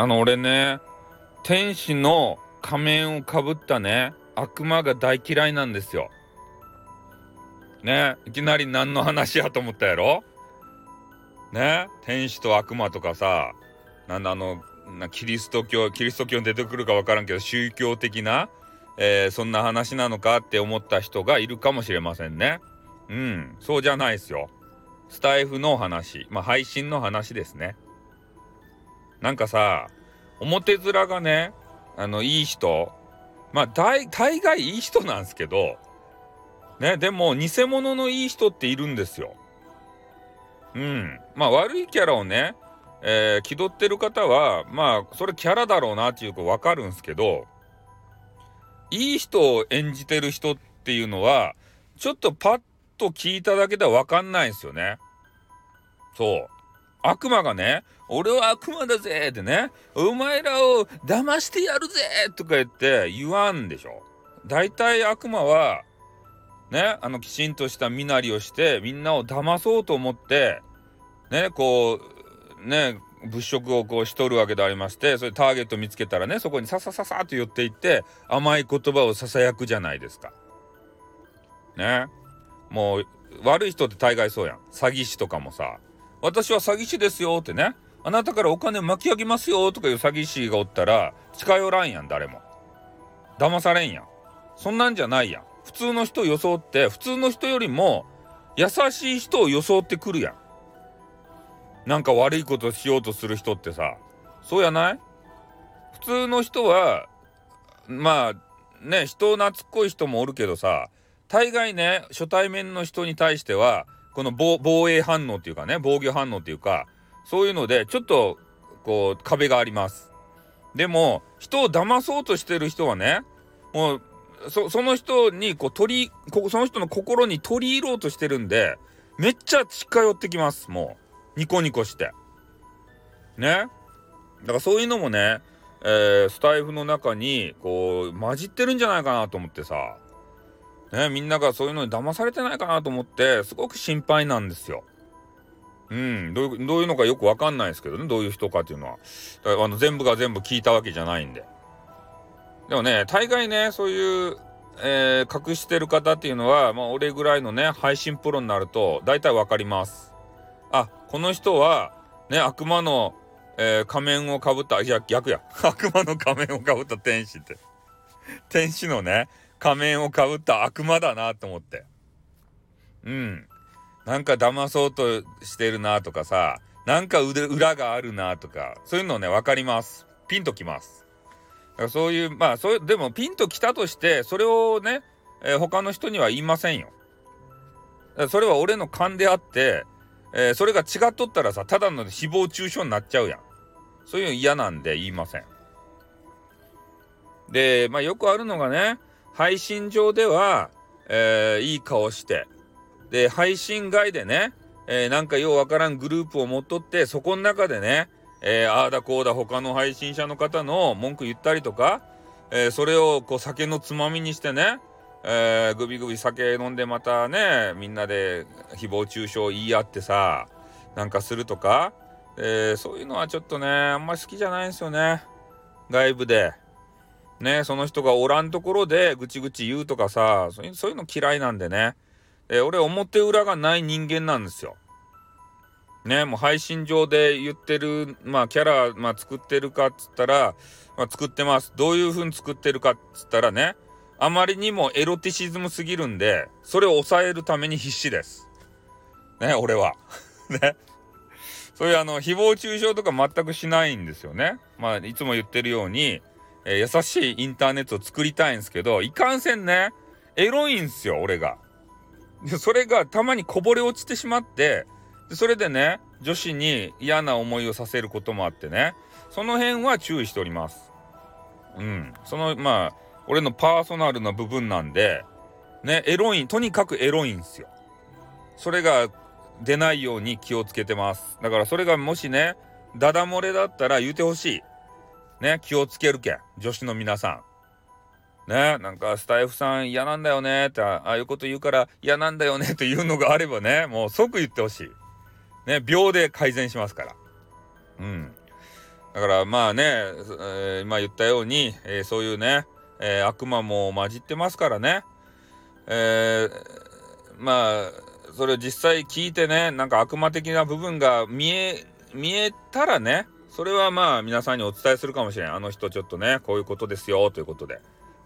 あの俺ね天使の仮面をかぶったね悪魔が大嫌いなんですよ。ねいきなり何の話やと思ったやろ？ね天使と悪魔とかさなんだあのキリスト教キリスト教に出てくるか分からんけど宗教的な、えー、そんな話なのかって思った人がいるかもしれませんね。うんそうじゃないですよ。スタイフの話まあ配信の話ですね。なんかさ表面がねあのいい人まあ大大概いい人なんですけどねでも偽物のいい人っているんですよ。うんまあ悪いキャラをね、えー、気取ってる方はまあそれキャラだろうなっていうか分かるんですけどいい人を演じてる人っていうのはちょっとパッと聞いただけでは分かんないんですよね。そう悪魔がね、俺は悪魔だぜってね、お前らを騙してやるぜとか言って言わんでしょ。大体悪魔は、ね、あのきちんとした身なりをしてみんなを騙そうと思って、ね、こう、ね、物色をこうしとるわけでありまして、それターゲット見つけたらね、そこにささささと寄っていって甘い言葉をささやくじゃないですか。ね。もう悪い人って大概そうやん。詐欺師とかもさ、私は詐欺師ですよってね。あなたからお金巻き上げますよとかいう詐欺師がおったら近寄らんやん、誰も。騙されんやん。そんなんじゃないやん。普通の人を装って、普通の人よりも優しい人を装ってくるやん。なんか悪いことしようとする人ってさ、そうやない？普通の人は、まあ、ね、人懐っこい人もおるけどさ、大概ね、初対面の人に対しては、この防衛反応っていうかね防御反応っていうかそういうのでちょっとこう壁があります。でも人を騙そうとしてる人はねもうその人にこう取りその人の心に取り入ろうとしてるんでめっちゃ近寄ってきますもう。ニコニコして。ね。だからそういうのもね、えー、スタイフの中にこう混じってるんじゃないかなと思ってさ。ね、みんながそういうのに騙されてないかなと思ってすごく心配なんですよ。うん、どういうどういうのかよくわかんないですけどねどういう人かっていうのはあの全部が全部聞いたわけじゃないんで。でもね大概ねそういう、えー、隠してる方っていうのは、まあ、俺ぐらいのね配信プロになると大体わかります。あこの人はね悪魔の、えー、仮面をかぶったいや逆や悪魔の仮面をかぶった天使って天使のね仮面をかぶった悪魔だなと思って。うん。なんか騙そうとしてるなとかさ、なんか裏があるなとか、そういうのね、わかります。ピンときます。だからそういう、まあ、そういう、でもピンときたとして、それをね、えー、他の人には言いませんよ。それは俺の勘であって、えー、それが違っとったらさ、ただの誹謗中傷になっちゃうやん。そういうの嫌なんで言いません。で、まあよくあるのがね、配信上では、えー、いい顔して、で、配信外でね、えー、なんかようわからんグループを持っとって、そこの中でね、えー、ああだこうだ他の配信者の方の文句言ったりとか、えー、それをこう酒のつまみにしてね、えー、グビグビ酒飲んでまたね、みんなで誹謗中傷言い合ってさ、なんかするとか、えー、そういうのはちょっとね、あんま好きじゃないんですよね。外部で。ね、その人がおらんところでぐちぐち言うとかさ、そういうの嫌いなんでね。え俺表裏がない人間なんですよ。ね、もう配信上で言ってる、まあキャラ、まあ作ってるかっつったら、まあ作ってます。どういう風に作ってるかっつったらね、あまりにもエロティシズムすぎるんで、それを抑えるために必死です。ね、俺は。ね。そういうあの、誹謗中傷とか全くしないんですよね。まあ、いつも言ってるように、えー、優しいインターネットを作りたいんですけど、いかんせんね、エロいんすよ、俺が。で、それがたまにこぼれ落ちてしまって、でそれでね、女子に嫌な思いをさせることもあってね、その辺は注意しております。うん。その、まあ、俺のパーソナルな部分なんで、ね、エロいん、とにかくエロいんすよ。それが出ないように気をつけてます。だからそれがもしね、ダダ漏れだったら言うてほしい。ね、気をつけるけん、女子の皆さん。ね、なんかスタイフさん嫌なんだよねって、ああいうこと言うから嫌なんだよねというのがあればね、もう即言ってほしい。ね、秒で改善しますから。うん。だからまあね、えー、今言ったように、えー、そういうね、えー、悪魔も混じってますからね。え、まあ、それを実際聞いてね、なんか悪魔的な部分が見え、見えたらね、それはまあ皆さんにお伝えするかもしれん。あの人ちょっとね、こういうことですよ、ということで。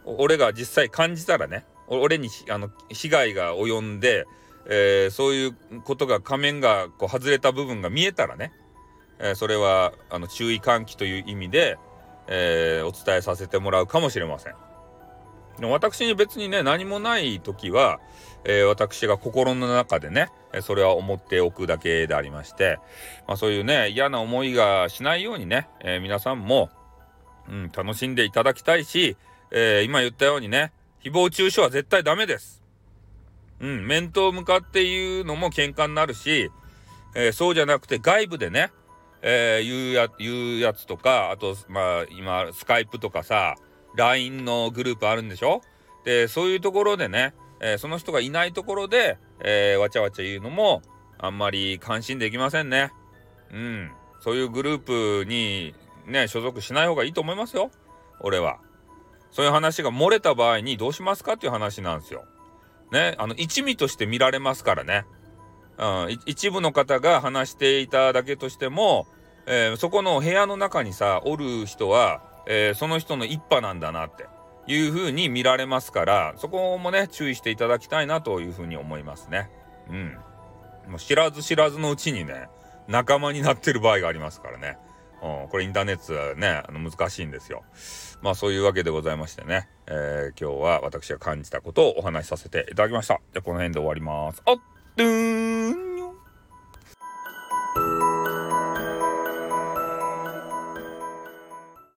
俺が実際感じたらね、俺にあの被害が及んで、えー、そういうことが仮面がこう外れた部分が見えたらね、えー、それはあの注意喚起という意味で、えー、お伝えさせてもらうかもしれません。私に別にね何もない時は、えー、私が心の中でねそれは思っておくだけでありまして、まあ、そういうね嫌な思いがしないようにね、えー、皆さんも、うん、楽しんでいただきたいし、えー、今言ったようにね誹謗中傷は絶対ダメです。うん、面と向かって言うのも喧嘩になるし、えそうじゃなくて外部でね、え言うや言うやつとかあとまあ今スカイプとかさ LINE のグループあるんでしょ？で、そういうところでね、えー、その人がいないところで、えー、わちゃわちゃ言うのも、あんまり関心できませんね。うん。そういうグループにね、所属しない方がいいと思いますよ。俺は。そういう話が漏れた場合にどうしますかっていう話なんですよ。ね、あの、一味として見られますからね。うん、一部の方が話していただけとしても、えー、そこの部屋の中にさ、おる人は、えー、その人の一派なんだなっていうふうに見られますからそこもね注意していただきたいなというふうに思いますね。うん。もう知らず知らずのうちにね仲間になってる場合がありますからね。うん、これインターネットねあの難しいんですよ。まあそういうわけでございましてね、えー、今日は私が感じたことをお話しさせていただきました。じゃこの辺で終わります。あっ、ドゥーン